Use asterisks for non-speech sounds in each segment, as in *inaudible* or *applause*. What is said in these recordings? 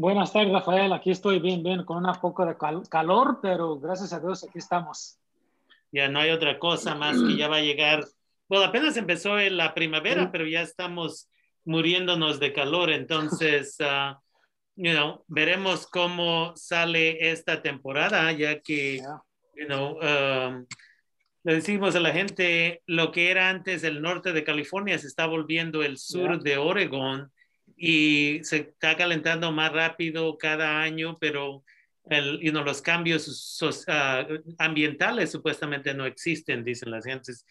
Buenas tardes, Rafael. Aquí estoy bien, bien, con un poco de calor, pero gracias a Dios aquí estamos. Ya no hay otra cosa más que ya va a llegar. Bueno, apenas empezó la primavera, pero ya estamos muriéndonos de calor. Entonces, uh, *laughs* you know, veremos cómo sale esta temporada, ya que, you know, um, le decimos a la gente lo que era antes el norte de California se está volviendo el sur de Oregón y se está calentando más rápido cada año, pero el, you know, los cambios ah, ambientales supuestamente no existen, dicen las gentes.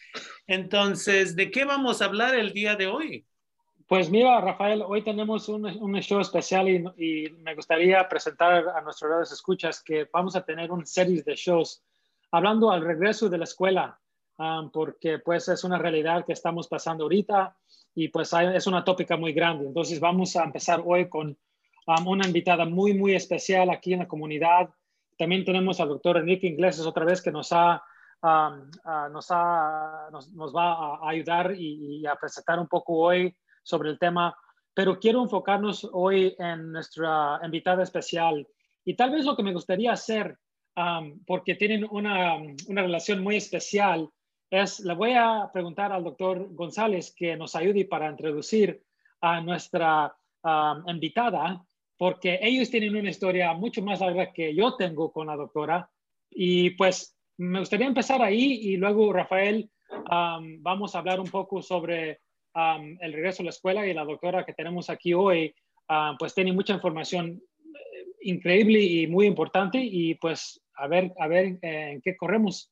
Entonces, ¿de qué vamos a hablar el día de hoy? Pues mira, Rafael, hoy tenemos un, un show especial y, me gustaría presentar a nuestros redes escuchas que vamos a tener una serie de shows hablando al regreso de la escuela, um, porque pues es una realidad que estamos pasando ahorita y pues es una tópica muy grande. Entonces vamos a empezar hoy con um, una invitada muy, muy especial aquí en la comunidad. También tenemos al doctor Enrique Ingleses otra vez que nos ha um, nos, ha, nos, va a ayudar y, y, a presentar un poco hoy sobre el tema, pero quiero enfocarnos hoy en nuestra invitada especial y tal vez lo que me gustaría hacer, porque tienen una, una, relación muy especial, es, le voy a preguntar al doctor González que nos ayude para introducir a nuestra invitada, porque ellos tienen una historia mucho más larga que yo tengo con la doctora. Y pues me gustaría empezar ahí y luego, Rafael, vamos a hablar un poco sobre el regreso a la escuela y la doctora que tenemos aquí hoy, pues tiene mucha información eh, increíble y muy importante y pues a ver, a ver eh, en qué corremos.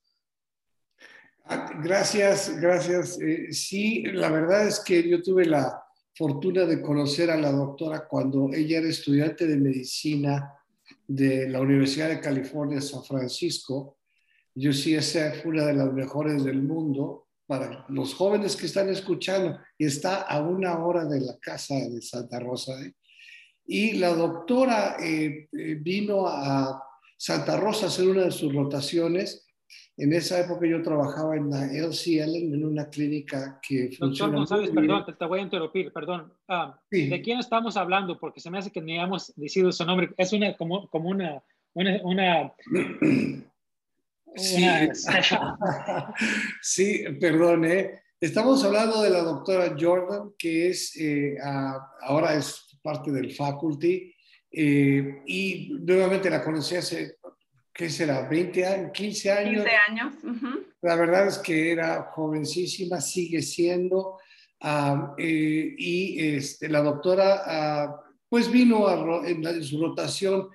Ah, gracias, gracias. Eh, sí, la verdad es que yo tuve la fortuna de conocer a la doctora cuando ella era estudiante de medicina de la Universidad de California, San Francisco. Yo sí, esa fue una de las mejores del mundo para los jóvenes que están escuchando, y está a una hora de la casa de Santa Rosa. ¿eh? Y la doctora eh, vino a Santa Rosa a hacer una de sus rotaciones. En esa época yo trabajaba en la LCL, en una clínica que Doctor González, perdón, te, voy a interrumpir, perdón. Ah, ¿De quién estamos hablando? Porque se me hace que ni hemos decidido su nombre. Es una, como, como una, una, una *clears throat* Sí, *laughs* sí perdón, ¿eh? Estamos hablando de la doctora Jordan, que es, eh, ahora es parte del faculty, eh, y nuevamente la conocí hace, ¿qué será? ¿20 años? ¿15 años? 15 años. La verdad es que era jovencísima, sigue siendo, ah, y este, la doctora, ah, pues vino a, en su rotación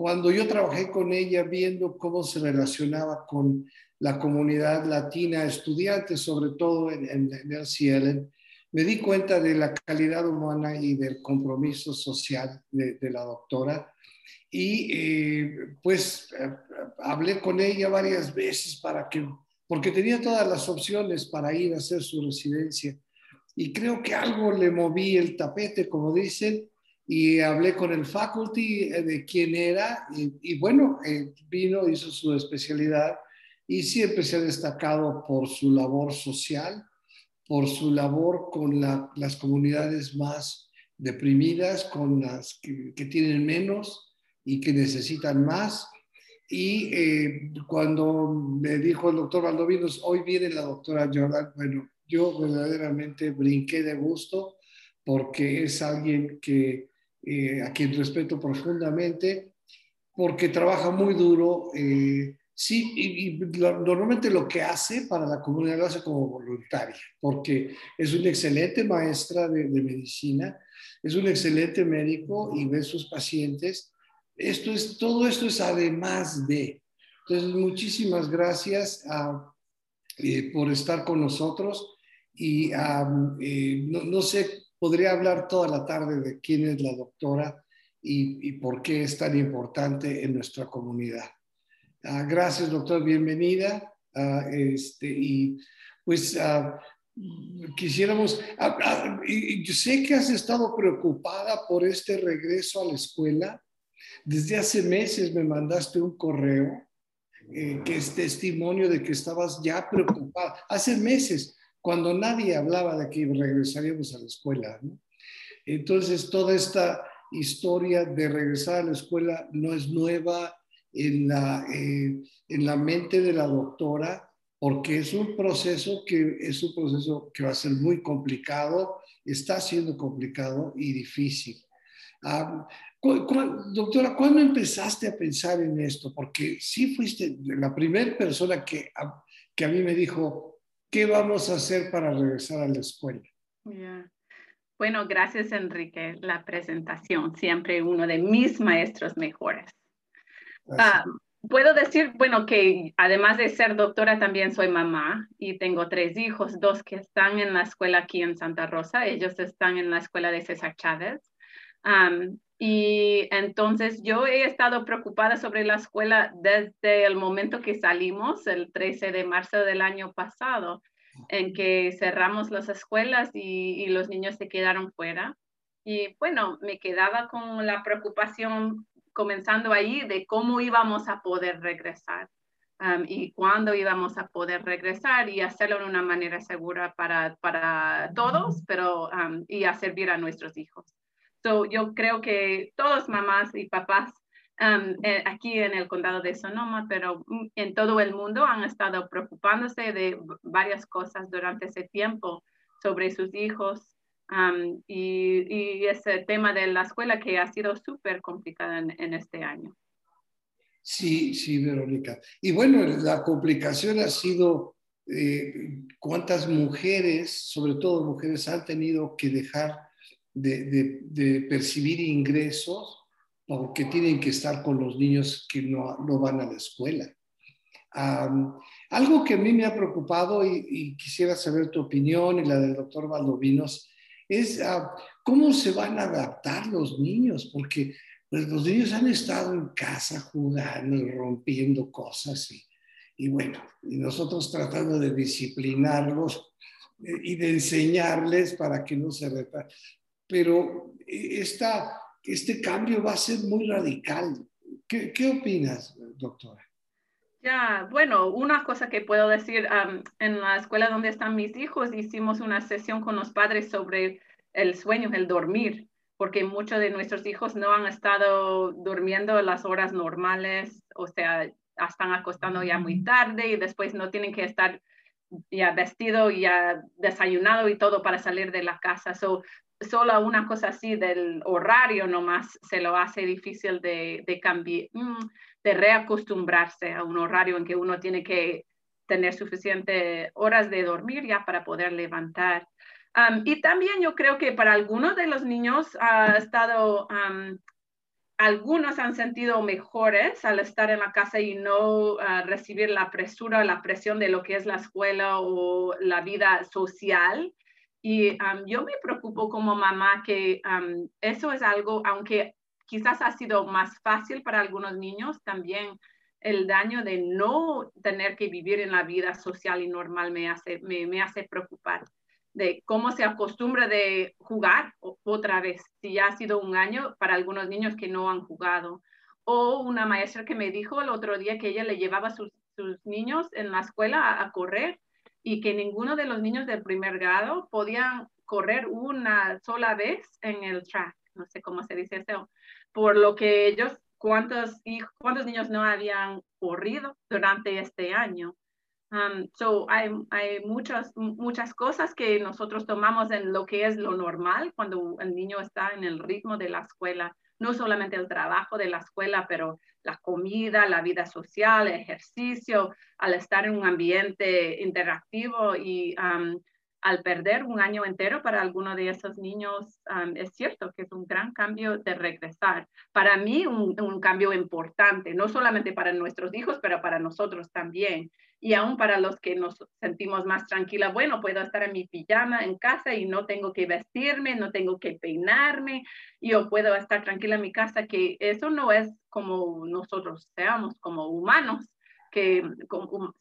cuando yo trabajé con ella viendo cómo se relacionaba con la comunidad latina, estudiantes sobre todo en, en, el CIELEN, me di cuenta de la calidad humana y del compromiso social de, la doctora. Y eh, pues eh, hablé con ella varias veces para que, porque tenía todas las opciones para ir a hacer su residencia. Y creo que algo le moví el tapete, como dicen, y hablé con el faculty eh, de quién era y, bueno, eh, vino, hizo su especialidad y siempre se ha destacado por su labor social, por su labor con las comunidades más deprimidas, con las que, tienen menos y que necesitan más. Y eh, cuando me dijo el doctor Valdovinos, hoy viene la doctora Jordan, bueno, yo verdaderamente brinqué de gusto porque es alguien que eh, a quien respeto profundamente, porque trabaja muy duro. Eh, sí, y, normalmente lo que hace para la comunidad lo hace como voluntaria, porque es una excelente maestra de, medicina, es un excelente médico y ve sus pacientes. Esto es, todo esto es además de. Entonces, muchísimas gracias eh, por estar con nosotros y no, no, sé podría hablar toda la tarde de quién es la doctora y, por qué es tan importante en nuestra comunidad. Ah, gracias, doctor, bienvenida. Ah, este, y pues ah, quisiéramos, y yo sé que has estado preocupada por este regreso a la escuela. Desde hace meses me mandaste un correo eh, que es testimonio de que estabas ya preocupada. Hace meses cuando nadie hablaba de que regresaríamos a la escuela. Entonces, toda esta historia de regresar a la escuela no es nueva en la, eh, en la mente de la doctora, porque es un proceso que es un proceso que va a ser muy complicado, está siendo complicado y difícil. Ah, doctora, ¿cuándo empezaste a pensar en esto? Porque sí fuiste la primera persona que a, que a mí me dijo, ¿qué vamos a hacer para regresar a la escuela? Bueno, gracias Enrique, la presentación, siempre uno de mis maestros mejores. Ah, puedo decir, bueno, que además de ser doctora, también soy mamá y tengo tres hijos, dos que están en la escuela aquí en Santa Rosa, ellos están en la escuela de César Chávez. y entonces yo he estado preocupada sobre la escuela desde el momento que salimos, el 13 de marzo del año pasado, en que cerramos las escuelas y, y los niños se quedaron fuera. Y bueno, me quedaba con la preocupación comenzando ahí de cómo íbamos a poder regresar um, y cuándo íbamos a poder regresar y hacerlo de una manera segura para, para todos, pero um, y a servir a nuestros hijos. So, yo creo que todos mamás y papás um, eh, aquí en el condado de Sonoma, pero en todo el mundo han estado preocupándose de varias cosas durante ese tiempo sobre sus hijos y, ese tema de la escuela que ha sido súper complicada en, este año. Sí, sí, Verónica. Y bueno, la complicación ha sido eh, cuántas mujeres, sobre todo mujeres, han tenido que dejar de, percibir ingresos porque tienen que estar con los niños que no, van a la escuela. algo que a mí me ha preocupado y, y, quisiera saber tu opinión y la del doctor Valdovinos es ah, cómo se van a adaptar los niños, porque pues, los niños han estado en casa jugando y rompiendo cosas y, bueno, y nosotros tratando de disciplinarlos eh, y de enseñarles para que no se reparen. Pero eh, esta, este cambio va a ser muy radical. ¿Qué, qué opinas, doctora? Ya, bueno, una cosa que puedo decir, en la escuela donde están mis hijos hicimos una sesión con los padres sobre el sueño, el dormir, porque muchos de nuestros hijos no han estado durmiendo las horas normales, o sea, están acostando ya muy tarde y después no tienen que estar ya vestido, ya desayunado y todo para salir de la casa. So, solo una cosa así del horario nomás se lo hace difícil de, de cambiar, mm, de reacostumbrarse a un horario en que uno tiene que tener suficientes horas de dormir ya para poder levantar. y también yo creo que para algunos de los niños ha estado, algunos han sentido mejores al estar en la casa y no ah, recibir la presura, la presión de lo que es la escuela o la vida social. Y yo me preocupo como mamá que eso es algo, aunque quizás ha sido más fácil para algunos niños, también el daño de no tener que vivir en la vida social y normal me hace, me, hace preocupar de cómo se acostumbra de jugar otra vez, si ya ha sido un año para algunos niños que no han jugado. O una maestra que me dijo el otro día que ella le llevaba a sus, niños en la escuela a, correr y que ninguno de los niños del primer grado podían correr una sola vez en el track, no sé cómo se dice eso, por lo que ellos, cuántos, cuántos niños no habían corrido durante este año. Um, so hay, hay muchas, muchas cosas que nosotros tomamos en lo que es lo normal cuando el niño está en el ritmo de la escuela, no solamente el trabajo de la escuela, pero la comida, la vida social, el ejercicio, al estar en un ambiente interactivo y um, al perder un año entero para alguno de esos niños, es cierto que es un gran cambio de regresar. Para mí, un, cambio importante, no solamente para nuestros hijos, pero para nosotros también. Y aún para los que nos sentimos más tranquilas, bueno, puedo estar en mi pijama en casa y no tengo que vestirme, no tengo que peinarme, yo puedo estar tranquila en mi casa, que eso no es como nosotros seamos como humanos que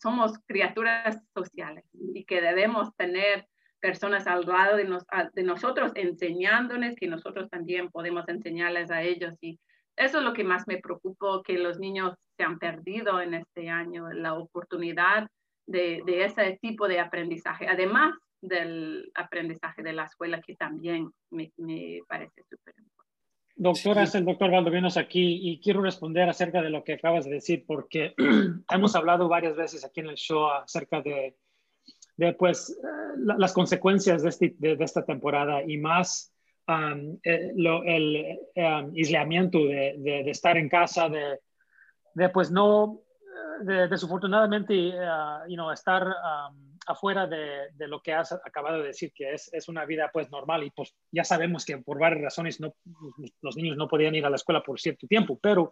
somos criaturas sociales y que debemos tener personas al lado de, de nosotros enseñándoles que nosotros también podemos enseñarles a ellos. Y eso es lo que más me preocupa, que los niños se han perdido en este año, la oportunidad de, de ese tipo de aprendizaje, además del aprendizaje de la escuela, que también me, me parece súper importante. Doctora, es el doctor Valdovinos aquí y quiero responder acerca de lo que acabas de decir porque *clears throat* hemos hablado varias veces aquí en el show acerca de, de pues, eh, las consecuencias de, este, de, esta temporada y más um, eh, el, um, aislamiento de, de, estar en casa, de, de pues no, desafortunadamente, uh, you know, estar... Um, afuera de, de, lo que has acabado de decir, que es, es, una vida pues normal y pues ya sabemos que por varias razones no, los niños no podían ir a la escuela por cierto tiempo, pero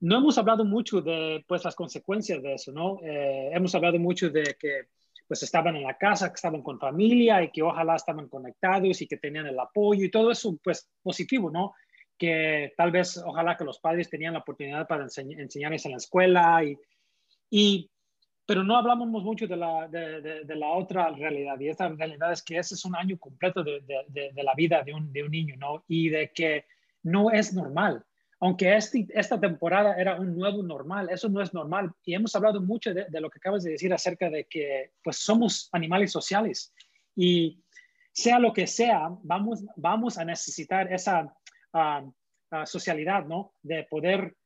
no hemos hablado mucho de pues las consecuencias de eso, ¿no? Eh, hemos hablado mucho de que pues estaban en la casa, que estaban con familia y que ojalá estaban conectados y que tenían el apoyo y todo eso pues positivo, ¿no? Que tal vez ojalá que los padres tenían la oportunidad para enseñarles en la escuela y, y pero no hablamos mucho de la, de, de, la, otra realidad, y esta realidad es que ese es un año completo de, la vida de un, un, niño, ¿no? Y de que no es normal. Aunque este, esta temporada era un nuevo normal, eso no es normal. Y hemos hablado mucho de, lo que acabas de decir acerca de que pues somos animales sociales y sea lo que sea, vamos, vamos a necesitar esa uh, socialidad, ¿no? De poder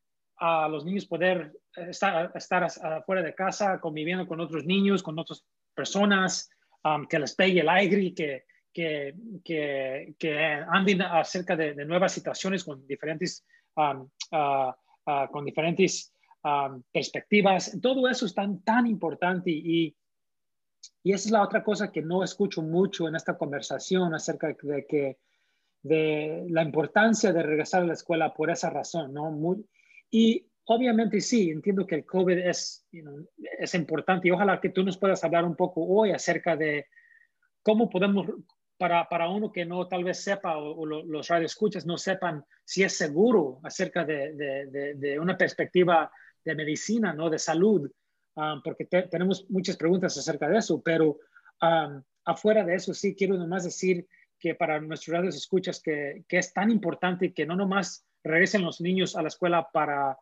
a los niños poder estar, estar fuera de casa, conviviendo con otros niños, con otras personas, um, que les pegue el aire que, que, que, que anden acerca de, nuevas situaciones con diferentes, um, uh, uh, con diferentes um, perspectivas. Todo eso es tan, tan importante y, y esa es la otra cosa que no escucho mucho en esta conversación acerca de que de la importancia de regresar a la escuela por esa razón, ¿no? Muy, y obviamente sí, entiendo que el COVID es, es importante y ojalá que tú nos puedas hablar un poco hoy acerca de cómo podemos, para, para uno que no tal vez sepa o, los radioescuchas no sepan si es seguro acerca de, de, una perspectiva de medicina, ¿no? de salud, um, porque tenemos muchas preguntas acerca de eso, pero um, afuera de eso sí quiero nomás decir que para nuestros radioescuchas que, que es tan importante que no nomás regresen los niños a la escuela para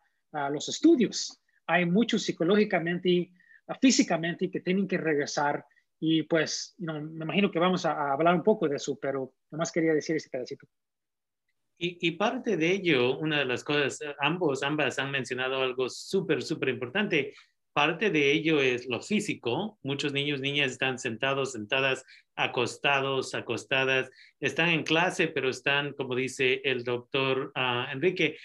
los estudios. Hay muchos psicológicamente y físicamente que tienen que regresar y pues me imagino que vamos a, hablar un poco de eso, pero nomás quería decir ese pedacito. Y, y, parte de ello, una de las cosas, ambos, ambas han mencionado algo súper, súper importante. Parte de ello es lo físico. Muchos niños, niñas están sentados, sentadas, acostados, acostadas. Están en clase, pero están, como dice el doctor ah, Enrique,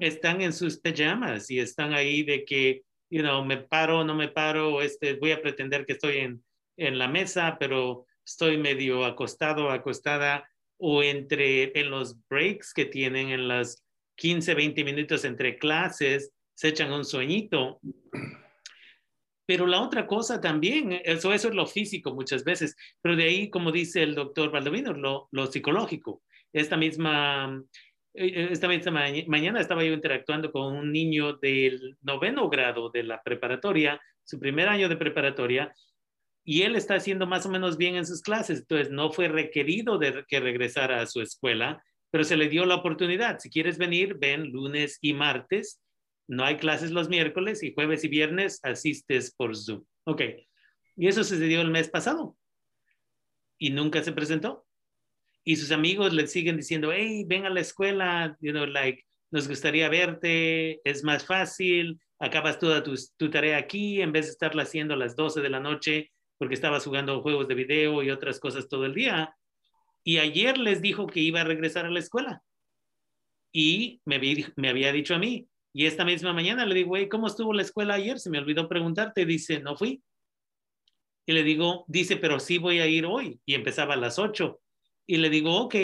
están en sus pijamas y están ahí de que, you know, me paro, no me paro, este, voy a pretender que estoy en, en la mesa, pero estoy medio acostado, acostada, o entre, en los breaks que tienen en las 15, 20 minutos entre clases, se echan un sueñito. Pero la otra cosa también, eso, eso es lo físico muchas veces, pero de ahí, como dice el doctor Baldovino, lo, lo psicológico. Esta misma, eh, esta misma mañana estaba yo interactuando con un niño del noveno grado de la preparatoria, su primer año de preparatoria, y él está haciendo más o menos bien en sus clases, entonces no fue requerido de que regresara a su escuela, pero se le dio la oportunidad. Si quieres venir, ven lunes y martes no hay clases los miércoles y jueves y viernes asistes por Zoom. Ok. Y eso sucedió el mes pasado. Y nunca se presentó. Y sus amigos le siguen diciendo, hey, ven a la escuela, you know, like, nos gustaría verte, es más fácil, acabas toda tu, tarea aquí en vez de estarla haciendo a las 12 de la noche porque estabas jugando juegos de video y otras cosas todo el día. Y ayer les dijo que iba a regresar a la escuela. Y me había dicho a mí, y esta misma mañana le digo, ¿cómo estuvo la escuela ayer? Se me olvidó preguntarte. Dice, no fui. Y le digo, dice, pero sí voy a ir hoy. Y empezaba a las 8. Y le digo, ok.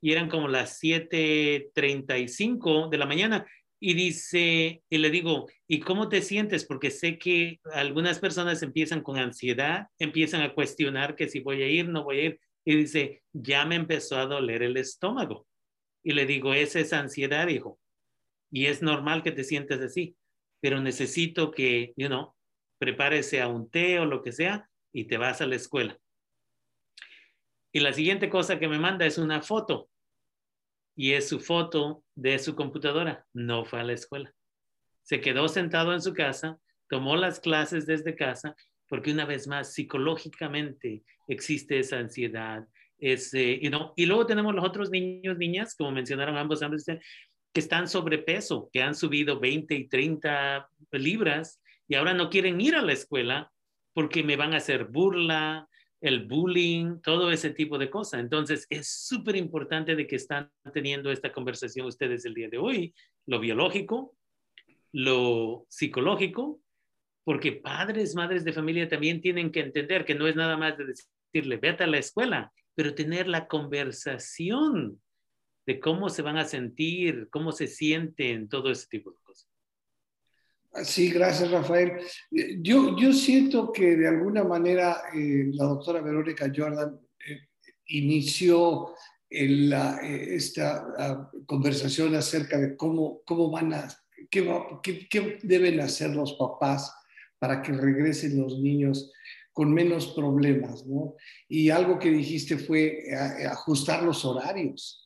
Y eran como las 7.35 de la mañana. Y dice, y le digo, ¿y cómo te sientes? Porque sé que algunas personas empiezan con ansiedad, empiezan a cuestionar que si voy a ir, no voy a ir. Y dice, ya me empezó a doler el estómago. Y le digo, esa es ansiedad, hijo y es normal que te sientes así, pero necesito que, you know, prepárese a un té o lo que sea y te vas a la escuela. Y la siguiente cosa que me manda es una foto y es su foto de su computadora. No fue a la escuela. Se quedó sentado en su casa, tomó las clases desde casa, porque una vez más, psicológicamente existe esa ansiedad, Es, eh, Y luego tenemos los otros niños, niñas, como mencionaron ambos, ambos que están sobrepeso, que han subido 20 y 30 libras y ahora no quieren ir a la escuela porque me van a hacer burla, el bullying, todo ese tipo de cosas. Entonces, es súper importante de que están teniendo esta conversación ustedes el día de hoy, lo biológico, lo psicológico, porque padres, madres de familia también tienen que entender que no es nada más de decirle, vete a la escuela, pero tener la conversación de cómo se van a sentir, cómo se sienten, todo ese tipo de cosas. Sí, gracias Rafael. Yo, yo siento que de alguna manera eh, la doctora Verónica Jordan eh, inició la, eh, esta ah, conversación acerca de cómo, cómo van a, qué, qué, deben hacer los papás para que regresen los niños con menos problemas, ¿no? Y algo que dijiste fue ajustar los horarios.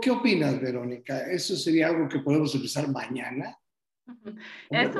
¿Qué opinas, Verónica? ¿Eso sería algo que podemos empezar mañana?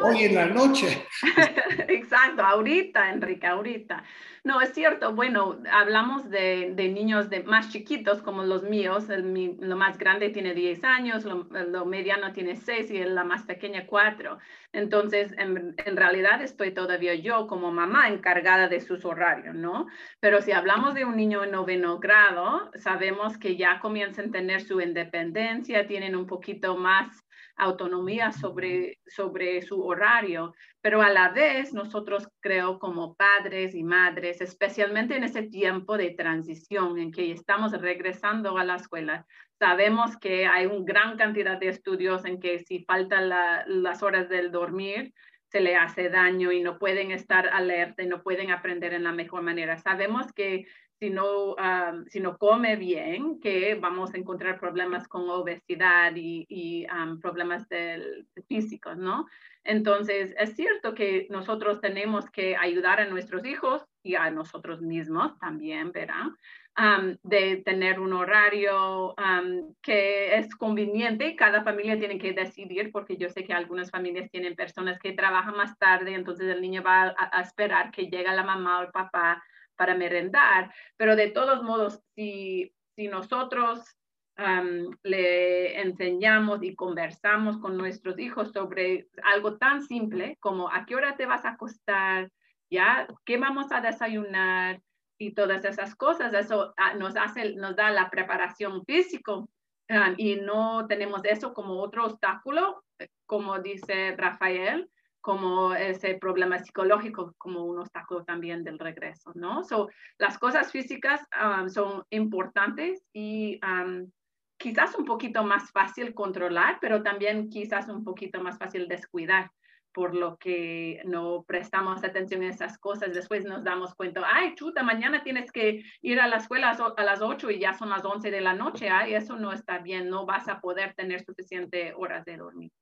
Hoy en la noche. *laughs* Exacto, ahorita, Enrique, ahorita. No, es cierto. Bueno, hablamos de, niños de más chiquitos como los míos. El, lo más grande tiene 10 años, lo, mediano tiene 6 y la más pequeña 4. Entonces, en, en, realidad estoy todavía yo como mamá encargada de sus horarios, ¿no? Pero si hablamos de un niño en noveno grado, sabemos que ya comienzan a tener su independencia, tienen un poquito más autonomía sobre, sobre su horario, pero a la vez nosotros creo como padres y madres, especialmente en ese tiempo de transición en que estamos regresando a la escuela, sabemos que hay una gran cantidad de estudios en que si faltan las horas del dormir, se le hace daño y no pueden estar alerta y no pueden aprender en la mejor manera. Sabemos que si no, no come bien, que vamos a encontrar problemas con obesidad y, problemas del, físicos, ¿no? Entonces, es cierto que nosotros tenemos que ayudar a nuestros hijos y a nosotros mismos también, ¿verdad? de tener un horario que es conveniente. Cada familia tiene que decidir, porque yo sé que algunas familias tienen personas que trabajan más tarde, entonces el niño va a, a esperar que llegue la mamá o el papá para merendar, pero de todos modos, si, si nosotros le enseñamos y conversamos con nuestros hijos sobre algo tan simple como a qué hora te vas a acostar, ya, qué vamos a desayunar y todas esas cosas, eso ah, nos hace, nos da la preparación físico y no tenemos eso como otro obstáculo, eh, como dice Rafael, como ese problema psicológico como un obstáculo también del regreso, ¿no? So, las cosas físicas um, son importantes y um, quizás un poquito más fácil controlar, pero también quizás un poquito más fácil descuidar, por lo que no prestamos atención a esas cosas. Después nos damos cuenta, ay, chuta, mañana tienes que ir a la escuela a las 8 y ya son las 11 de la noche, ay, eso no está bien, no vas a poder tener suficiente horas de dormir.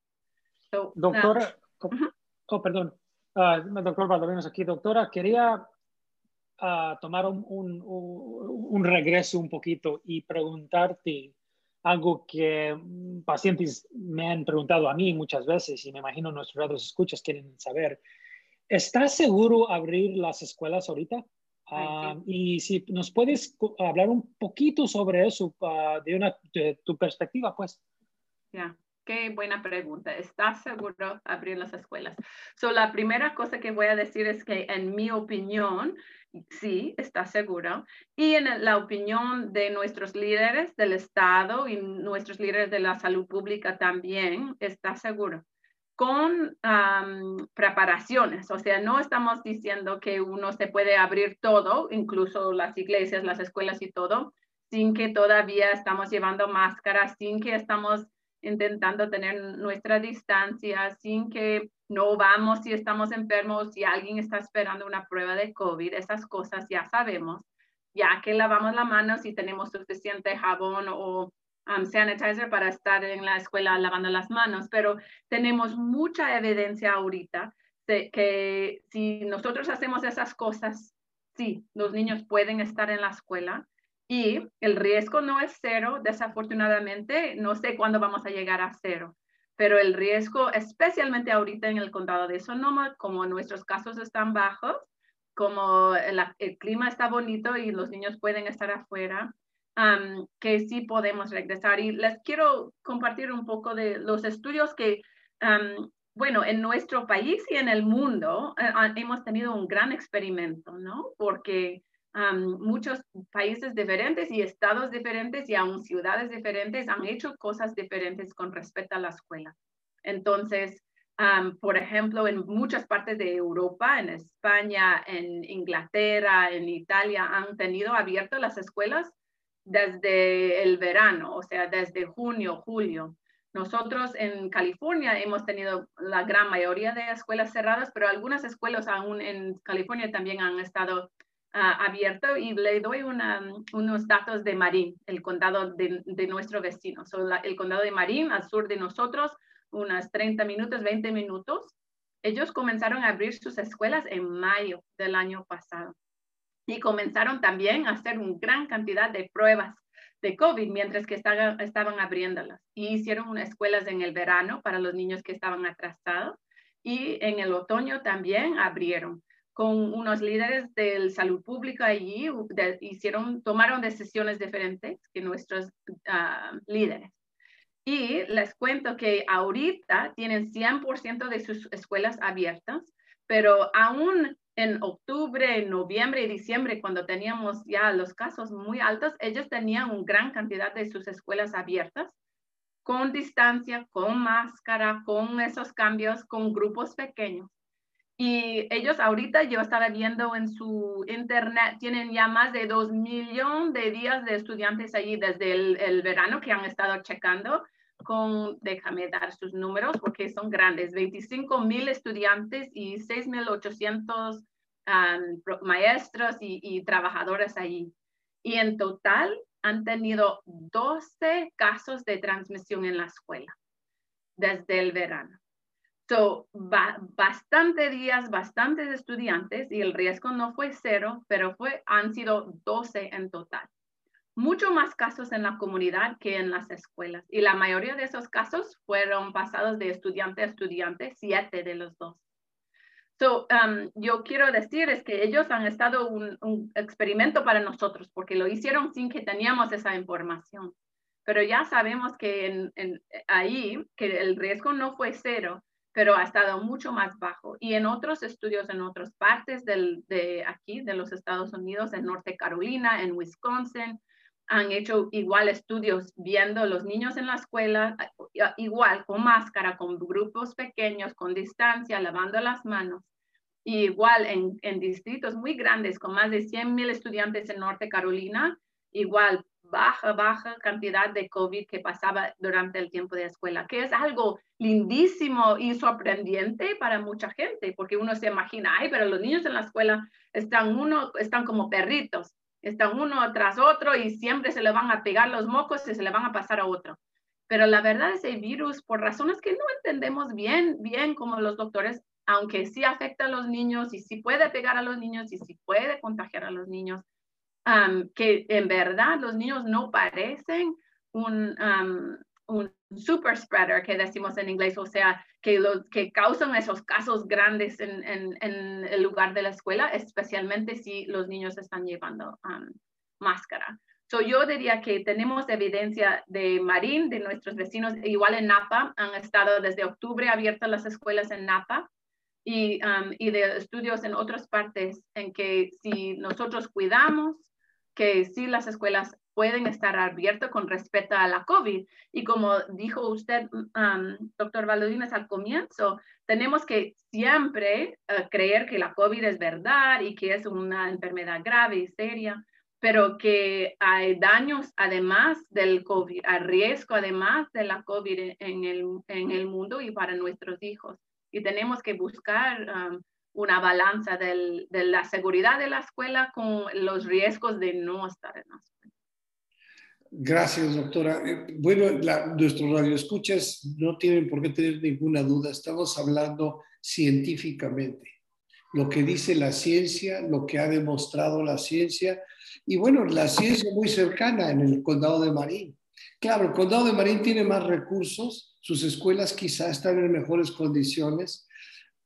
Doctora, Oh, perdón. Uh, doctor Valdovinos aquí. Doctora, quería uh, tomar un, un, un, regreso un poquito y preguntarte algo que pacientes me han preguntado a mí muchas veces y me imagino nuestros radios escuchas quieren saber. ¿Estás seguro abrir las escuelas ahorita? Uh, y si nos puedes hablar un poquito sobre eso de, una, de tu perspectiva, pues. Ya. Qué buena pregunta. ¿Estás seguro abrir las escuelas? So, la primera cosa que voy a decir es que en mi opinión, sí, está seguro. Y en la opinión de nuestros líderes del Estado y nuestros líderes de la salud pública también, está seguro. Con preparaciones, o sea, no estamos diciendo que uno se puede abrir todo, incluso las iglesias, las escuelas y todo, sin que todavía estamos llevando máscaras, sin que estamos intentando tener nuestra distancia sin que no vamos si estamos enfermos, si alguien está esperando una prueba de COVID, esas cosas ya sabemos, ya que lavamos la mano si tenemos suficiente jabón o um, sanitizer para estar en la escuela lavando las manos, pero tenemos mucha evidencia ahorita de que si nosotros hacemos esas cosas, sí, los niños pueden estar en la escuela, y el riesgo no es cero, desafortunadamente, no sé cuándo vamos a llegar a cero, pero el riesgo, especialmente ahorita en el condado de Sonoma, como nuestros casos están bajos, como el, clima está bonito y los niños pueden estar afuera, que sí podemos regresar. Y les quiero compartir un poco de los estudios que, bueno, en nuestro país y en el mundo eh, hemos tenido un gran experimento, ¿no? Porque muchos países diferentes y estados diferentes y aún ciudades diferentes han hecho cosas diferentes con respecto a la escuela. Entonces, por ejemplo, en muchas partes de Europa, en España, en Inglaterra, en Italia, han tenido abiertas las escuelas desde el verano, o sea, desde junio, julio. Nosotros en California hemos tenido la gran mayoría de escuelas cerradas, pero algunas escuelas aún en California también han estado uh, abiertas y le doy unos datos de Marín, el condado de, nuestro vecino. el condado de Marín, al sur de nosotros, unas 30 minutos, 20 minutos. Ellos comenzaron a abrir sus escuelas en mayo del año pasado y comenzaron también a hacer una gran cantidad de pruebas de COVID mientras que estaban, estaban abriéndolas. Y hicieron escuelas en el verano para los niños que estaban atrasados y en el otoño también abrieron con unos líderes de salud pública allí, hicieron, tomaron decisiones diferentes que nuestros ah, líderes. Y les cuento que ahorita tienen 100% de sus escuelas abiertas, pero aún en octubre, noviembre y diciembre, cuando teníamos ya los casos muy altos, ellos tenían una gran cantidad de sus escuelas abiertas, con distancia, con máscara, con esos cambios, con grupos pequeños. Y ellos ahorita, yo estaba viendo en su internet, tienen ya más de dos millones de días de estudiantes allí desde el, verano que han estado checando con, déjame dar sus números porque son grandes, 25 mil estudiantes y 6 mil 800 maestros y, y trabajadores allí. Y en total han tenido 12 casos de transmisión en la escuela desde el verano. So, bastante días, bastantes estudiantes y el riesgo no fue cero, pero fue, han sido 12 en total. Mucho más casos en la comunidad que en las escuelas. Y la mayoría de esos casos fueron pasados de estudiante a estudiante, siete de los dos. So, um, yo quiero decir es que ellos han estado un, un experimento para nosotros porque lo hicieron sin que teníamos esa información. Pero ya sabemos que en, en, ahí, que el riesgo no fue cero, pero ha estado mucho más bajo. Y en otros estudios en otras partes de aquí, de los Estados Unidos, en Norte Carolina, en Wisconsin, han hecho igual estudios viendo los niños en la escuela, igual con máscara, con grupos pequeños, con distancia, lavando las manos. igual en, en distritos muy grandes, con más de 100 mil estudiantes en Norte Carolina, igual baja, baja cantidad de COVID que pasaba durante el tiempo de escuela, que es algo lindísimo y sorprendente para mucha gente, porque uno se imagina, ay, pero los niños en la escuela están uno, están como perritos, están uno tras otro y siempre se le van a pegar los mocos y se le van a pasar a otro. Pero la verdad es el virus, por razones que no entendemos bien, bien como los doctores, aunque sí afecta a los niños y sí puede pegar a los niños y sí puede contagiar a los niños, que en verdad los niños no parecen un, un super spreader que decimos en inglés, o sea, que, los, que causan esos casos grandes en, en, en, el lugar de la escuela, especialmente si los niños están llevando máscara. So, yo diría que tenemos evidencia de Marín, de nuestros vecinos, igual en Napa, han estado desde octubre abiertas las escuelas en Napa y, y de estudios en otras partes en que si nosotros cuidamos que sí las escuelas pueden estar abiertas con respecto a la COVID. Y como dijo usted, doctor Valodinas, al comienzo, tenemos que siempre eh, creer que la COVID es verdad y que es una enfermedad grave y seria, pero que hay daños además del COVID, hay riesgo además de la COVID en el, en el mundo y para nuestros hijos. Y tenemos que buscar una balanza de la seguridad de la escuela con los riesgos de no estar en la escuela. Gracias, doctora. Eh, bueno, la, nuestros radioescuchas no tienen por qué tener ninguna duda. Estamos hablando científicamente. Lo que dice la ciencia, lo que ha demostrado la ciencia. Y bueno, la ciencia muy cercana en el condado de Marín. Claro, el condado de Marín tiene más recursos, sus escuelas quizá están en mejores condiciones,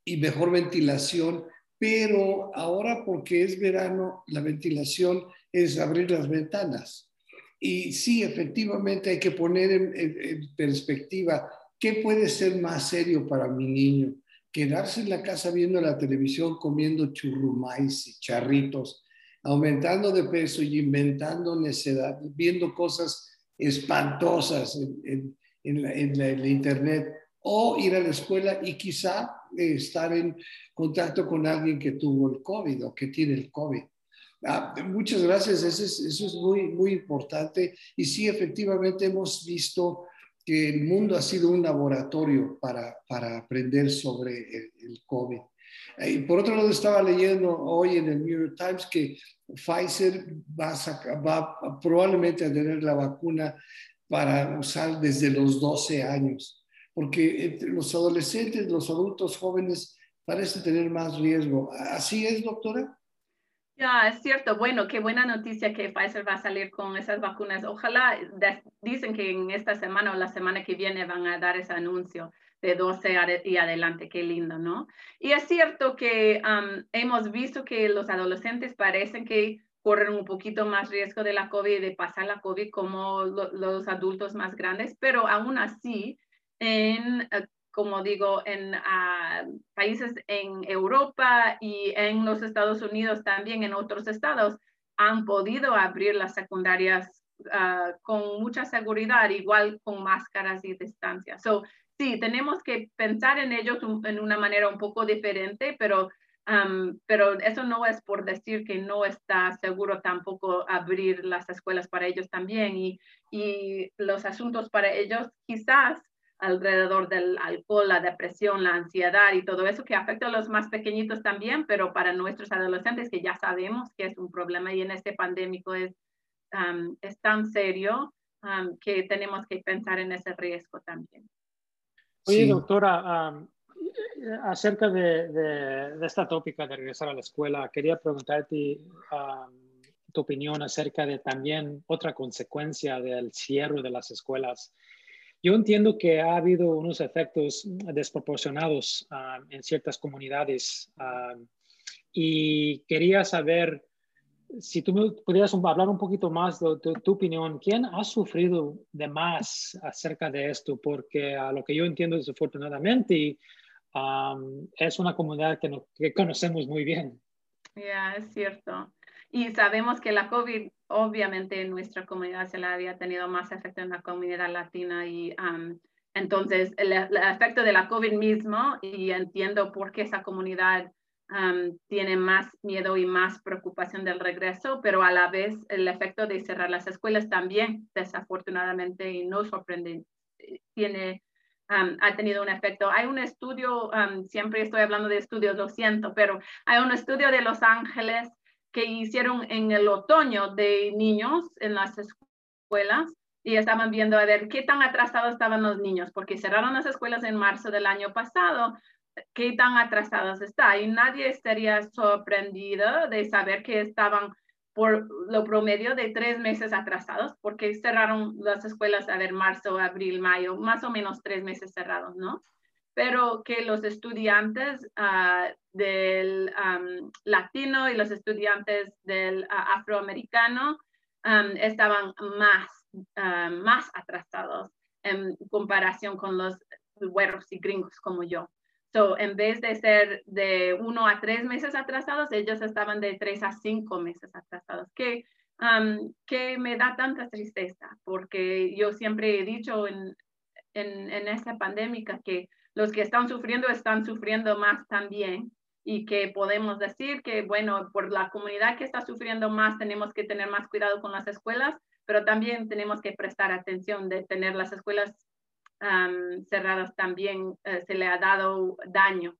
y mejor ventilación, pero ahora porque es verano, la ventilación es abrir las ventanas. Y sí, efectivamente hay que poner en, perspectiva qué puede ser más serio para mi niño. Quedarse en la casa viendo la televisión, comiendo churrumais y charritos, aumentando de peso y inventando necedad, viendo cosas espantosas en, en, la, internet, o ir a la escuela y quizá estar en contacto con alguien que tuvo el COVID o que tiene el COVID. Ah, muchas gracias, eso es, eso es muy, muy importante. Y sí, efectivamente hemos visto que el mundo ha sido un laboratorio para, para aprender sobre el, COVID. Eh, y por otro lado, estaba leyendo hoy en el New York Times que Pfizer va, a va probablemente a tener la vacuna para usar desde los 12 años, porque los adolescentes, los adultos jóvenes parece tener más riesgo. ¿Así es, doctora? Ya, es cierto. Bueno, qué buena noticia que Pfizer va a salir con esas vacunas. Ojalá, dicen que en esta semana o la semana que viene van a dar ese anuncio de 12 y adelante. Qué lindo, ¿no? Y es cierto que hemos visto que los adolescentes parecen que corren un poquito más riesgo de la COVID, de pasar la COVID como los adultos más grandes, pero aún así, en, eh, como digo, en ah, países en Europa y en los Estados Unidos, también en otros estados, han podido abrir las secundarias ah, con mucha seguridad, igual con máscaras y distancia. So, sí, tenemos que pensar en ellos en una manera un poco diferente, pero pero eso no es por decir que no está seguro tampoco abrir las escuelas para ellos también y, y los asuntos para ellos quizás alrededor del alcohol, la depresión, la ansiedad y todo eso que afecta a los más pequeñitos también, pero para nuestros adolescentes que ya sabemos que es un problema y en este pandémico es, es tan serio que tenemos que pensar en ese riesgo también. Oye, doctora, acerca de, esta tópica de regresar a la escuela, quería preguntarte tu opinión acerca de también otra consecuencia del cierre de las escuelas. Yo entiendo que ha habido unos efectos desproporcionados en ciertas comunidades y quería saber si tú me pudieras hablar un poquito más de, tu opinión, ¿quién ha sufrido de más acerca de esto? Porque a lo que yo entiendo desafortunadamente, es una comunidad que, que, conocemos muy bien. Ya, es cierto. Y sabemos que la COVID, obviamente, en nuestra comunidad se la había tenido más efecto en la comunidad latina y entonces el, efecto de la COVID mismo, y entiendo por qué esa comunidad tiene más miedo y más preocupación del regreso, pero a la vez el efecto de cerrar las escuelas también, desafortunadamente, y no sorprende, tiene ha tenido un efecto. Hay un estudio, siempre estoy hablando de estudios, lo siento, pero hay un estudio de Los Ángeles que hicieron en el otoño de niños en las escuelas y estaban viendo a ver qué tan atrasados estaban los niños, porque cerraron las escuelas en marzo del año pasado, qué tan atrasados está. Y nadie estaría sorprendido de saber que estaban por lo promedio de tres meses atrasados, porque cerraron las escuelas, a ver, marzo, abril, mayo, más o menos tres meses cerrados, ¿no? Pero que los estudiantes ah, del latino y los estudiantes del ah, afroamericano estaban más, ah, más atrasados en comparación con los güeros y gringos como yo. So, en vez de ser de uno a tres meses atrasados, ellos estaban de tres a cinco meses atrasados, que, que me da tanta tristeza, porque yo siempre he dicho en, en, en esta pandemia que los que están sufriendo están sufriendo más también y que podemos decir que, bueno, por la comunidad que está sufriendo más, tenemos que tener más cuidado con las escuelas, pero también tenemos que prestar atención de tener las escuelas cerradas también eh, se le ha dado daño.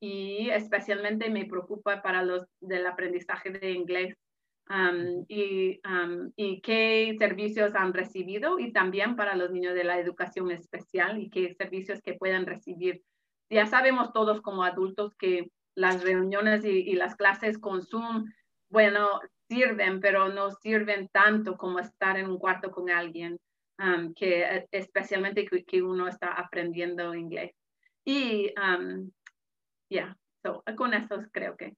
y especialmente me preocupa para los del aprendizaje de inglés y, y, qué servicios han recibido y también para los niños de la educación especial y qué servicios que puedan recibir. Ya sabemos todos como adultos que las reuniones y, y las clases con Zoom, bueno, sirven, pero no sirven tanto como estar en un cuarto con alguien que eh, especialmente que, uno está aprendiendo inglés. Y ya, con eso creo que.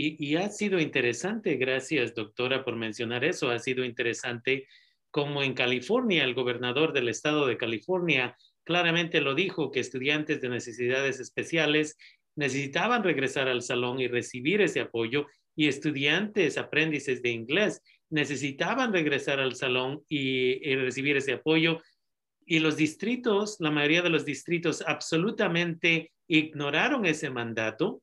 Y, ha sido interesante, gracias doctora por mencionar eso, ha sido interesante como en California, el gobernador del estado de California claramente lo dijo, que estudiantes de necesidades especiales necesitaban regresar al salón y recibir ese apoyo y estudiantes, aprendices de inglés, necesitaban regresar al salón y, recibir ese apoyo. Y los distritos, la mayoría de los distritos absolutamente ignoraron ese mandato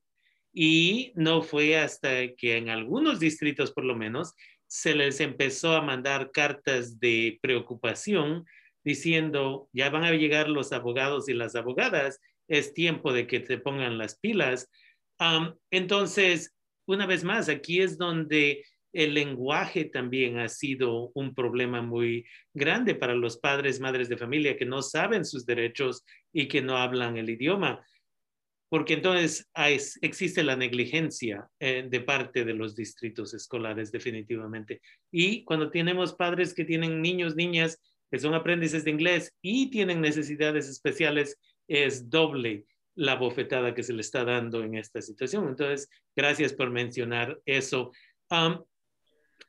y no fue hasta que en algunos distritos por lo menos se les empezó a mandar cartas de preocupación diciendo, ya van a llegar los abogados y las abogadas, es tiempo de que te pongan las pilas. entonces, una vez más, aquí es donde el lenguaje también ha sido un problema muy grande para los padres, madres de familia que no saben sus derechos y que no hablan el idioma, porque entonces hay, existe la negligencia eh, de parte de los distritos escolares definitivamente. Y cuando tenemos padres que tienen niños, niñas que son aprendices de inglés y tienen necesidades especiales, es doble la bofetada que se le está dando en esta situación. Entonces, gracias por mencionar eso.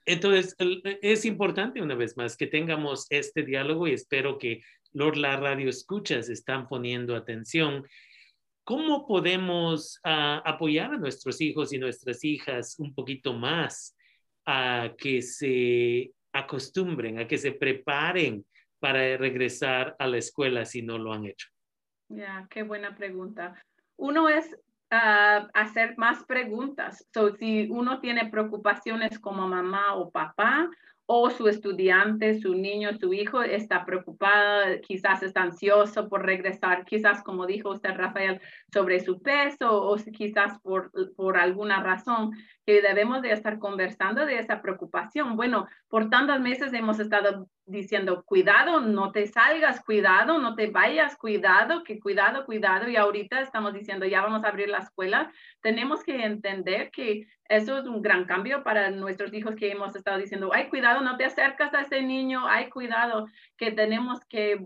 entonces, es importante una vez más que tengamos este diálogo y espero que Lord la radio escuchas están poniendo atención. ¿Cómo podemos uh, apoyar a nuestros hijos y nuestras hijas un poquito más a que se acostumbren, a que se preparen para regresar a la escuela si no lo han hecho? Ya, qué buena pregunta. Uno es uh, hacer más preguntas. So, si uno tiene preocupaciones como mamá o papá, o su estudiante, su niño, su hijo está preocupado, quizás está ansioso por regresar, quizás como dijo usted Rafael, sobre su peso o quizás por, por alguna razón que debemos de estar conversando de esa preocupación. Bueno, por tantos meses hemos estado diciendo, cuidado, no te salgas, cuidado, no te vayas, cuidado, que cuidado, cuidado. Y ahorita estamos diciendo, ya vamos a abrir la escuela. Tenemos que entender que eso es un gran cambio para nuestros hijos que hemos estado diciendo, ay, cuidado, no te acercas a ese niño, ay, cuidado, que tenemos que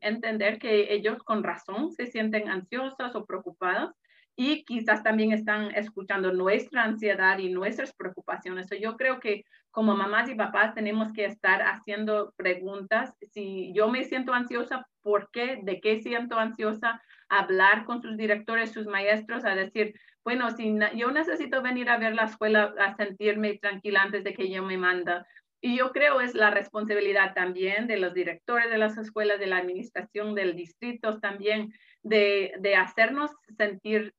entender que ellos con razón se sienten ansiosos o preocupados y quizás también están escuchando nuestra ansiedad y nuestras preocupaciones. yo creo que como mamás y papás tenemos que estar haciendo preguntas. Si yo me siento ansiosa, ¿por qué? ¿De qué siento ansiosa? Hablar con sus directores, sus maestros, a decir, bueno, si yo necesito venir a ver la escuela, a sentirme tranquila antes de que yo me manda. Y yo creo es la responsabilidad también de los directores de las escuelas, de la administración del distrito también, de, de hacernos sentir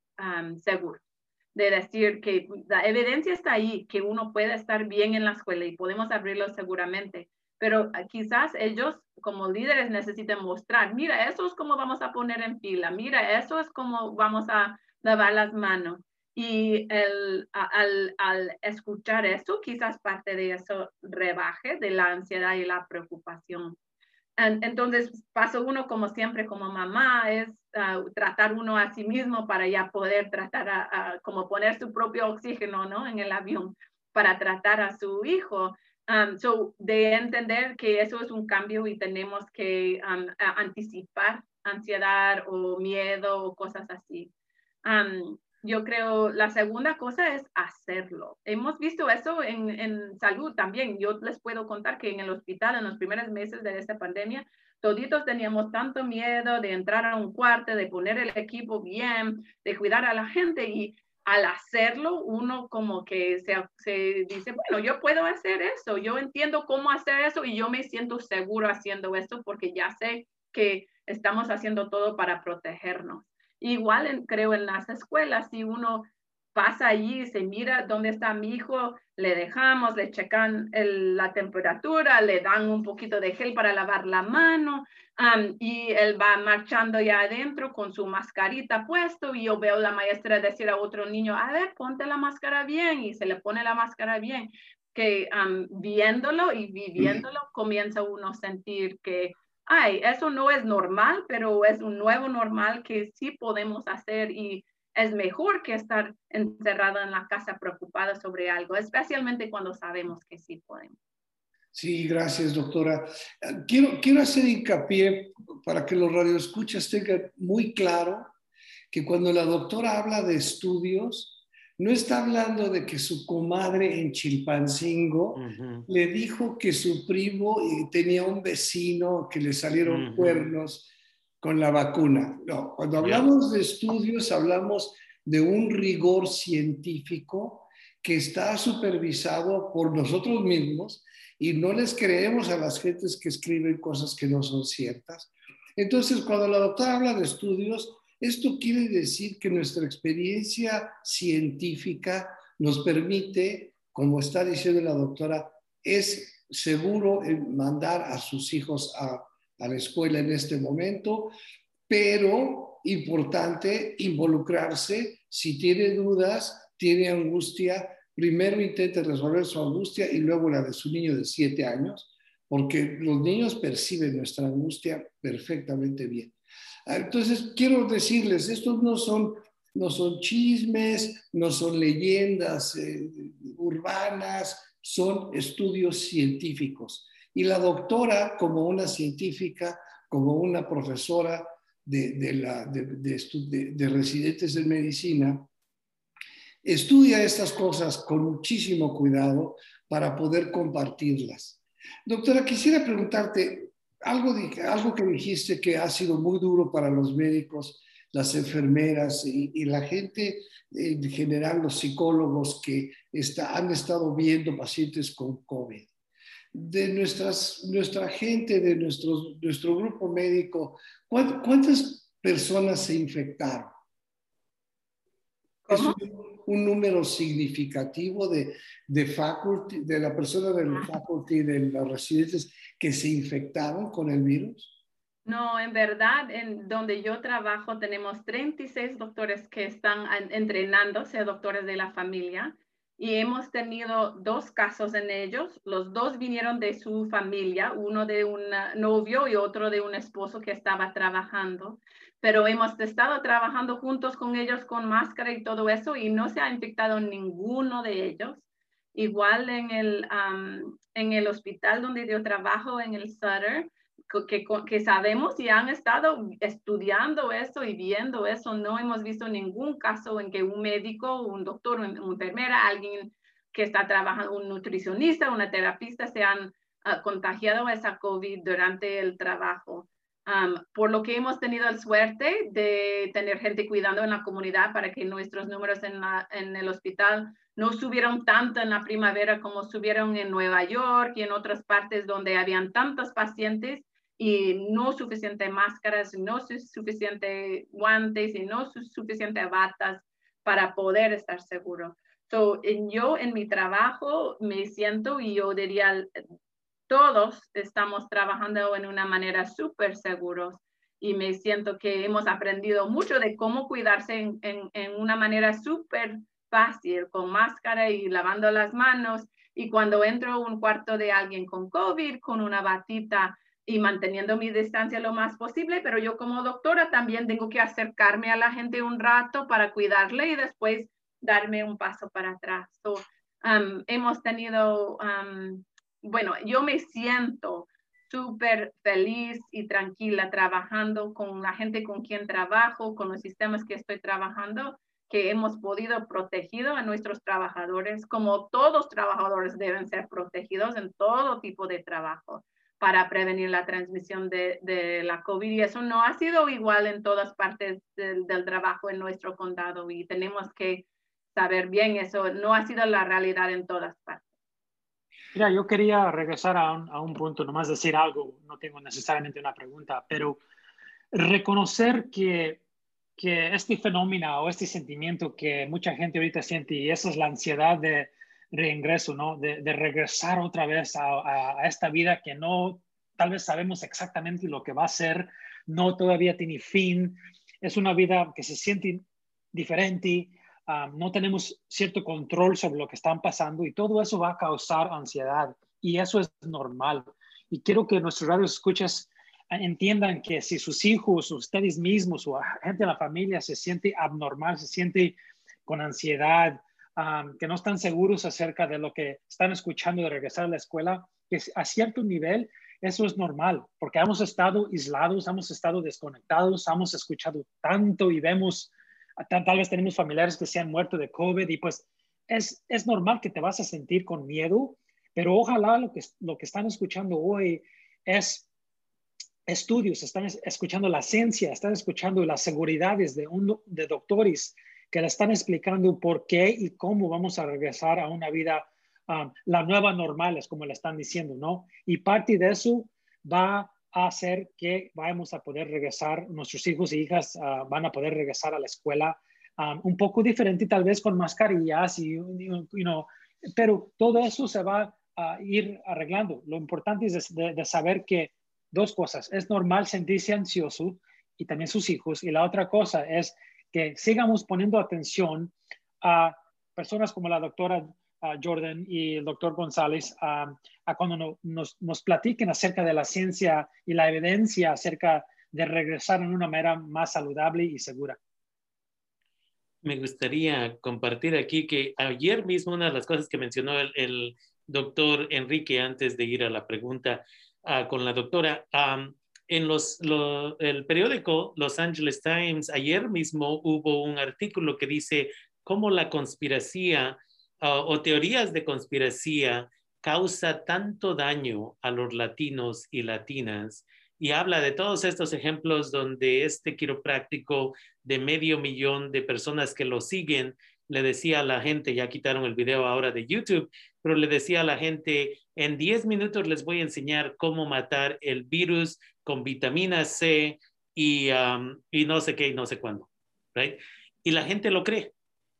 seguro, de decir que la evidencia está ahí, que uno puede estar bien en la escuela y podemos abrirlo seguramente, pero ah, quizás ellos como líderes necesiten mostrar, mira, eso es como vamos a poner en fila, mira, eso es como vamos a lavar las manos. Y el, al, al, escuchar eso, quizás parte de eso rebaje de la ansiedad y la preocupación. Entonces, paso uno, como siempre, como mamá, es uh, tratar uno a sí mismo para ya poder tratar a, como poner su propio oxígeno, ¿no? En el avión para tratar a su hijo. Um, so, de entender que eso es un cambio y tenemos que um, anticipar ansiedad o miedo o cosas así. Um, yo creo la segunda cosa es hacerlo. Hemos visto eso en, en, salud también. Yo les puedo contar que en el hospital, en los primeros meses de esta pandemia, toditos teníamos tanto miedo de entrar a un cuarto, de poner el equipo bien, de cuidar a la gente y al hacerlo, uno como que se, dice, bueno, yo puedo hacer eso, yo entiendo cómo hacer eso y yo me siento seguro haciendo esto porque ya sé que estamos haciendo todo para protegernos. Igual creo en las escuelas, si uno pasa allí, se mira dónde está mi hijo, le dejamos, le checan la temperatura, le dan un poquito de gel para lavar la mano y él va marchando ya adentro con su mascarita puesto y yo veo la maestra decir a otro niño, a ver, ponte la máscara bien y se le pone la máscara bien, que viéndolo y viviéndolo comienza uno a sentir que ay, eso no es normal, pero es un nuevo normal que sí podemos hacer y es mejor que estar encerrado en la casa preocupada sobre algo, especialmente cuando sabemos que sí podemos. Sí, gracias, doctora. Quiero, quiero hacer hincapié para que los radioescuchas tengan muy claro que cuando la doctora habla de estudios, no está hablando de que su comadre en Chilpancingo le dijo que su primo eh, tenía un vecino que le salieron cuernos con la vacuna. No, cuando hablamos de estudios, hablamos de un rigor científico que está supervisado por nosotros mismos y no les creemos a las gentes que escriben cosas que no son ciertas. Entonces, cuando la doctora habla de estudios, esto quiere decir que nuestra experiencia científica nos permite, como está diciendo la doctora, es seguro mandar a sus hijos a, a la escuela en este momento, pero importante involucrarse si tiene dudas, tiene angustia, primero intente resolver su angustia y luego la de su niño de siete años, porque los niños perciben nuestra angustia perfectamente bien. Ah, entonces, quiero decirles, estos no son, no son chismes, no son leyendas eh, urbanas, son estudios científicos. Y la doctora, como una científica, como una profesora de, de, la, de, de residentes en medicina, estudia estas cosas con muchísimo cuidado para poder compartirlas. Doctora, quisiera preguntarte algo, algo que dijiste que ha sido muy duro para los médicos, las enfermeras y, la gente en general, los psicólogos que está, han estado viendo pacientes con COVID. De nuestras, nuestra gente, de nuestro, nuestro grupo médico, ¿cuántas personas se infectaron? un número significativo de, de faculty, de la persona del ah. faculty, de los residentes que se infectaron con el virus? No, en verdad, en donde yo trabajo tenemos 36 doctores que están entrenándose, doctores de la familia, y hemos tenido dos casos en ellos. Los dos vinieron de su familia, uno de un novio y otro de un esposo que estaba trabajando pero hemos estado trabajando juntos con ellos con máscara y todo eso y no se ha infectado ninguno de ellos. Igual en el, en el hospital donde yo trabajo, en el Sutter, que, que, sabemos y han estado estudiando eso y viendo eso, no hemos visto ningún caso en que un médico, un doctor, una enfermera, alguien que está trabajando, un nutricionista, una terapista, se han uh, contagiado esa COVID durante el trabajo. Por lo que hemos tenido la suerte de tener gente cuidando en la comunidad para que nuestros números en, la, en el hospital no subieron tanto en la primavera como subieron en Nueva York y en otras partes donde habían tantos pacientes y no suficiente máscaras, no suficiente guantes y no suficiente batas para poder estar seguro. So, en, yo en mi trabajo me siento y yo diría todos estamos trabajando en una manera súper seguros y me siento que hemos aprendido mucho de cómo cuidarse en, en, una manera súper fácil, con máscara y lavando las manos. Y cuando entro a un cuarto de alguien con COVID, con una batita y manteniendo mi distancia lo más posible, pero yo como doctora también tengo que acercarme a la gente un rato para cuidarle y después darme un paso para atrás. Um, hemos tenido um, bueno, yo me siento súper feliz y tranquila trabajando con la gente con quien trabajo, con los sistemas que estoy trabajando, que hemos podido protegido a nuestros trabajadores, como todos trabajadores deben ser protegidos en todo tipo de trabajo para prevenir la transmisión de, la COVID. Y eso no ha sido igual en todas partes del, del trabajo en nuestro condado y tenemos que saber bien eso. No ha sido la realidad en todas partes. Mira, yo quería regresar a un, a un punto, nomás decir algo, no tengo necesariamente una pregunta, pero reconocer que, que este fenómeno o este sentimiento que mucha gente ahorita siente, y esa es la ansiedad de reingreso, ¿no? De, regresar otra vez a, a, esta vida que no, tal vez sabemos exactamente lo que va a ser, no todavía tiene fin, es una vida que se siente diferente, Ah, no tenemos cierto control sobre lo que están pasando y todo eso va a causar ansiedad y eso es normal. Y quiero que nuestros radios escuchas entiendan que si sus hijos, ustedes mismos o gente de la familia se siente abnormal, se siente con ansiedad, ah, que no están seguros acerca de lo que están escuchando de regresar a la escuela, que a cierto nivel eso es normal, porque hemos estado aislados, hemos estado desconectados, hemos escuchado tanto y vemos tal, vez tenemos familiares que se han muerto de COVID y pues es, es normal que te vas a sentir con miedo, pero ojalá lo que, lo que están escuchando hoy es estudios, están escuchando la ciencia, están escuchando las seguridades de, un, de doctores que le están explicando por qué y cómo vamos a regresar a una vida, um, la nueva normal, es como le están diciendo, ¿no? Y parte de eso va a hacer que vayamos a poder regresar, nuestros hijos e hijas uh, van a poder regresar a la escuela um, un poco diferente, tal vez con mascarillas, y, you pero todo eso se va a ir arreglando. Lo importante es de saber que dos cosas. Es normal sentirse ansioso y también sus hijos. Y la otra cosa es que sigamos poniendo atención a personas como la doctora Jordan y el doctor González a cuando nos, nos, platiquen acerca de la ciencia y la evidencia acerca de regresar en una manera más saludable y segura. Me gustaría compartir aquí que ayer mismo una de las cosas que mencionó el, el doctor Enrique antes de ir a la pregunta Ah, con la doctora. En los, el periódico Los Angeles Times, ayer mismo hubo un artículo que dice cómo la conspiración ah, o teorías de conspiración causa tanto daño a los latinos y latinas. Y habla de todos estos ejemplos donde este quiropráctico de medio millón de personas que lo siguen le decía a la gente, ya quitaron el video ahora de YouTube, pero le decía a la gente, en 10 minutos les voy a enseñar cómo matar el virus con vitamina C y, no sé qué y no sé cuándo, right? Y la gente lo cree.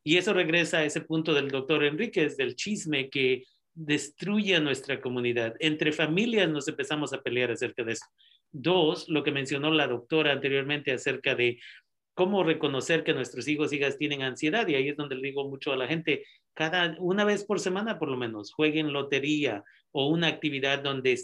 Y eso regresa a ese punto del doctor Enríquez, del chisme que destruye nuestra comunidad. Entre familias nos empezamos a pelear acerca de eso. Dos, lo que mencionó la doctora anteriormente acerca de cómo reconocer que nuestros hijos y hijas tienen ansiedad. Y ahí es donde le digo mucho a la gente, cada una vez por semana por lo menos, jueguen lotería o una actividad donde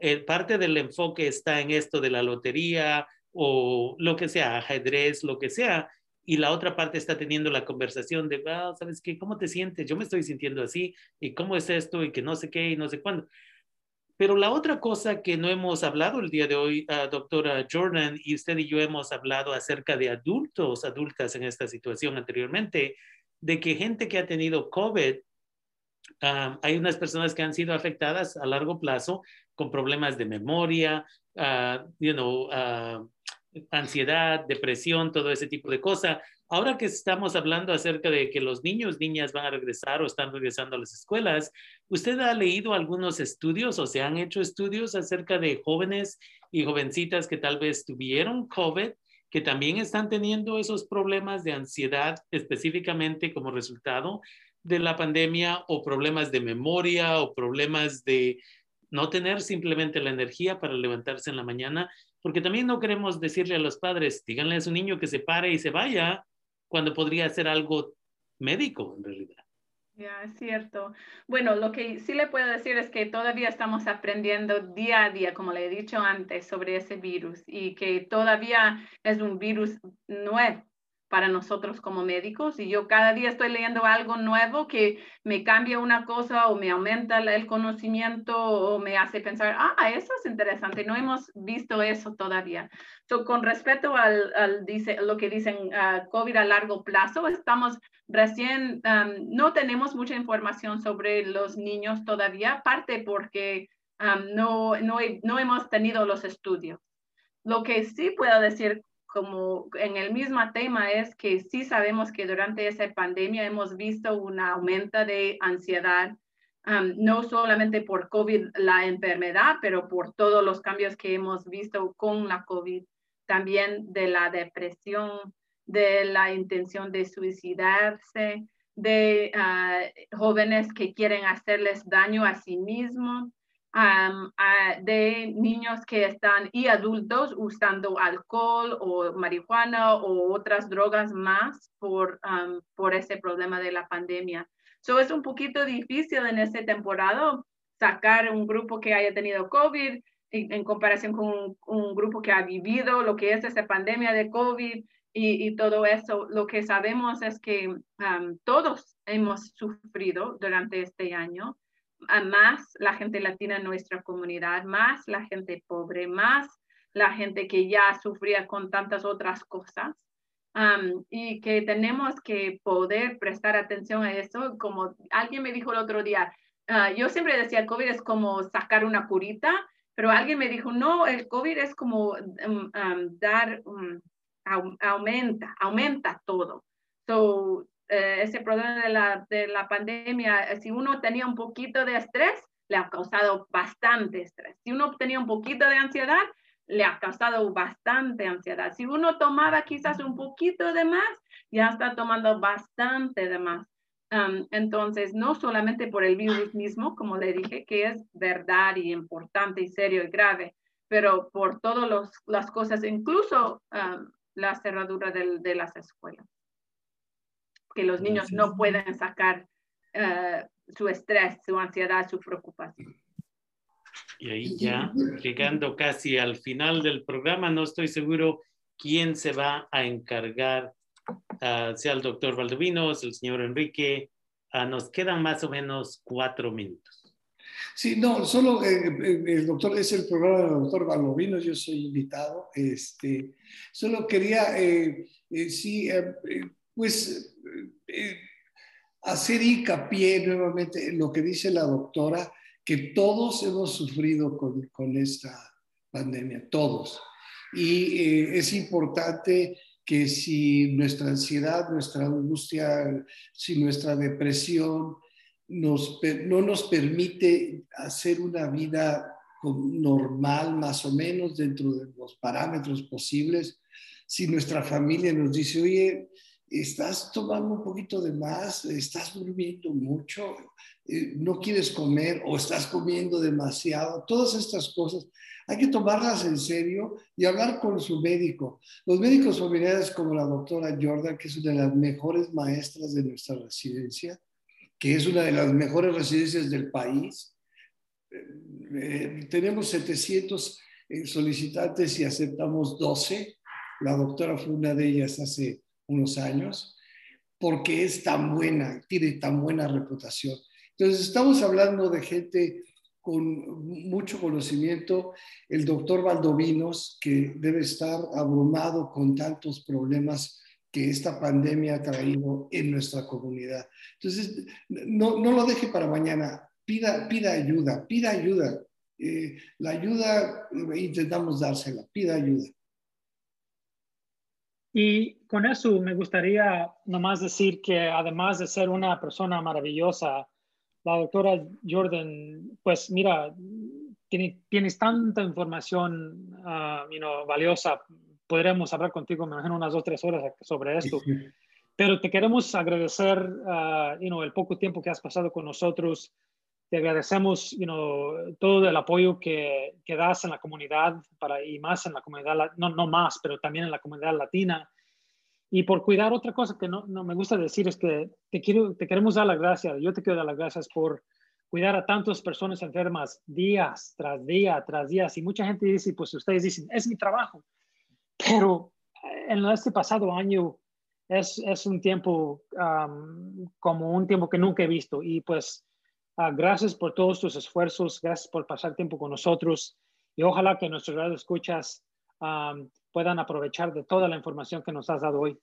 eh, parte del enfoque está en esto de la lotería o lo que sea, ajedrez, lo que sea, y la otra parte está teniendo la conversación de, ah, ¿sabes qué? ¿Cómo te sientes? Yo me estoy sintiendo así, y cómo es esto, y que no sé qué, y no sé cuándo. Pero la otra cosa que no hemos hablado el día de hoy, uh, doctora Jordan, y usted y yo hemos hablado acerca de adultos, adultas en esta situación anteriormente, de que gente que ha tenido COVID, ah, hay unas personas que han sido afectadas a largo plazo con problemas de memoria, uh, ansiedad, depresión, todo ese tipo de cosas. Ahora que estamos hablando acerca de que los niños, niñas van a regresar o están regresando a las escuelas, ¿usted ha leído algunos estudios o se han hecho estudios acerca de jóvenes y jovencitas que tal vez tuvieron COVID, que también están teniendo esos problemas de ansiedad específicamente como resultado de la pandemia o problemas de memoria o problemas de no tener simplemente la energía para levantarse en la mañana, porque también no queremos decirle a los padres, díganle a su niño que se pare y se vaya, cuando podría ser algo médico en realidad. Ya, es cierto. Bueno, lo que sí le puedo decir es que todavía estamos aprendiendo día a día, como le he dicho antes, sobre ese virus y que todavía es un virus nuevo para nosotros como médicos y yo cada día estoy leyendo algo nuevo que me cambia una cosa o me aumenta el conocimiento o me hace pensar, ah, eso es interesante, no hemos visto eso todavía. So, con respecto al, al dice, lo que dicen uh, COVID a largo plazo, estamos recién, um, no tenemos mucha información sobre los niños todavía, parte porque um, no, no, no hemos tenido los estudios. Lo que sí puedo decir como en el mismo tema es que sí sabemos que durante esa pandemia hemos visto un aumento de ansiedad, no solamente por COVID, la enfermedad, pero por todos los cambios que hemos visto con la COVID, también de la depresión, de la intención de suicidarse, de ah, jóvenes que quieren hacerles daño a sí mismos de niños que están y adultos usando alcohol o marihuana o otras drogas más por, por ese problema de la pandemia. So es un poquito difícil en esta temporada sacar un grupo que haya tenido COVID en, comparación con un, grupo que ha vivido lo que es esa pandemia de COVID y, y todo eso. Lo que sabemos es que todos hemos sufrido durante este año más la gente latina en nuestra comunidad, más la gente pobre, más la gente que ya sufría con tantas otras cosas. y que tenemos que poder prestar atención a eso. Como alguien me dijo el otro día, ah, yo siempre decía, COVID es como sacar una curita, pero alguien me dijo, no, el COVID es como mm, dar, um, aumenta, aumenta todo. So, eh, ese problema de la, de la pandemia, si uno tenía un poquito de estrés, le ha causado bastante estrés. Si uno tenía un poquito de ansiedad, le ha causado bastante ansiedad. Si uno tomaba quizás un poquito de más, ya está tomando bastante de más. entonces, no solamente por el virus mismo, como le dije, que es verdad y importante y serio y grave, pero por todas las cosas, incluso la cerradura de, las escuelas. Que los niños no pueden sacar eh, su estrés, su ansiedad, su preocupación. Y ahí ya, llegando casi al final del programa, no estoy seguro quién se va a encargar, uh, sea el doctor Valdovinos, el señor Enrique. Uh, nos quedan más o menos cuatro minutos. Sí, no, solo eh, eh, el doctor, es el programa del doctor Valdovinos, yo soy invitado. Este, solo quería, eh, sí, pues hacer hincapié nuevamente en lo que dice la doctora que todos hemos sufrido con, con esta pandemia, todos. Y eh, es importante que si nuestra ansiedad, nuestra angustia, si nuestra depresión nos, no nos permite hacer una vida normal, más o menos, dentro de los parámetros posibles, si nuestra familia nos dice, oye, estás tomando un poquito de más, estás durmiendo mucho, eh, no quieres comer o estás comiendo demasiado, todas estas cosas. Hay que tomarlas en serio y hablar con su médico. Los médicos familiares como la doctora Jordan, que es una de las mejores maestras de nuestra residencia, que es una de las mejores residencias del país. Eh, eh, tenemos 700 solicitantes y aceptamos 12. La doctora fue una de ellas hace unos años, porque es tan buena, tiene tan buena reputación. Entonces, estamos hablando de gente con mucho conocimiento, el doctor Valdovinos, que debe estar abrumado con tantos problemas que esta pandemia ha traído en nuestra comunidad. Entonces, no, no lo deje para mañana, pida, pida ayuda, pida ayuda. Eh, la ayuda intentamos dársela, pida ayuda. Y con eso me gustaría nomás decir que además de ser una persona maravillosa, la doctora Jordan, pues mira, tienes tanta información uh, valiosa, podremos hablar contigo, me imagino, unas dos, tres horas sobre esto. Pero te queremos agradecer uh, you know, el poco tiempo que has pasado con nosotros. Te agradecemos you know, todo el apoyo que, que, das en la comunidad para, y más en la comunidad, no, no más, pero también en la comunidad latina. Y por cuidar otra cosa que no, no, me gusta decir es que te, quiero, te queremos dar las gracias, yo te quiero dar las gracias por cuidar a tantas personas enfermas días tras día tras día. Y mucha gente dice, pues ustedes dicen, es mi trabajo. Pero en este pasado año es, es un tiempo como un tiempo que nunca he visto. Y pues Ah, gracias por todos tus esfuerzos, gracias por pasar tiempo con nosotros y ojalá que nuestros radio escuchas puedan aprovechar de toda la información que nos has dado hoy.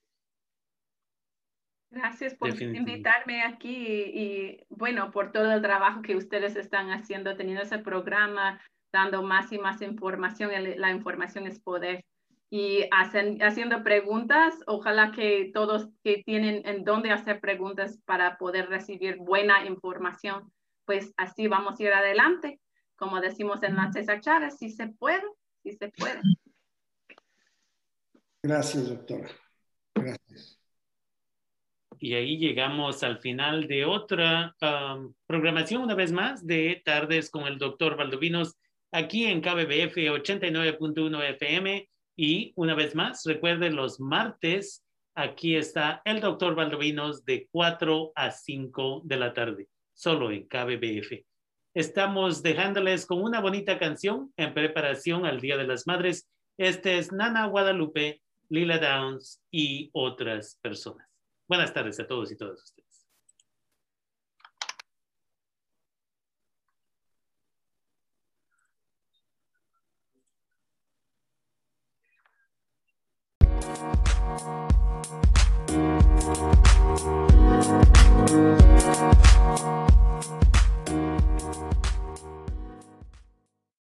Gracias por invitarme aquí y, bueno, por todo el trabajo que ustedes están haciendo, teniendo ese programa, dando más y más información. La información es poder. Y hacen, haciendo preguntas, ojalá que todos que tienen en dónde hacer preguntas para poder recibir buena información pues así vamos a ir adelante. Como decimos en la César Chávez, si se puede, si se puede. Gracias, doctora. Gracias. Y ahí llegamos al final de otra um, programación, una vez más, de Tardes con el doctor Valdovinos, aquí en KBBF 89.1 FM. Y una vez más, recuerden los martes, aquí está el doctor Valdovinos de 4 a 5 de la tarde solo en KBBF. Estamos dejándoles con una bonita canción en preparación al Día de las Madres. Este es Nana Guadalupe, Lila Downs y otras personas. Buenas tardes a todos y todas ustedes.